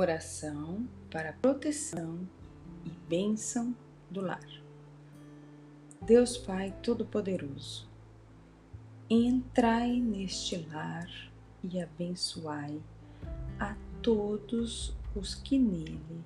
Oração para proteção e bênção do lar. Deus Pai Todo-Poderoso, entrai neste lar e abençoai a todos os que nele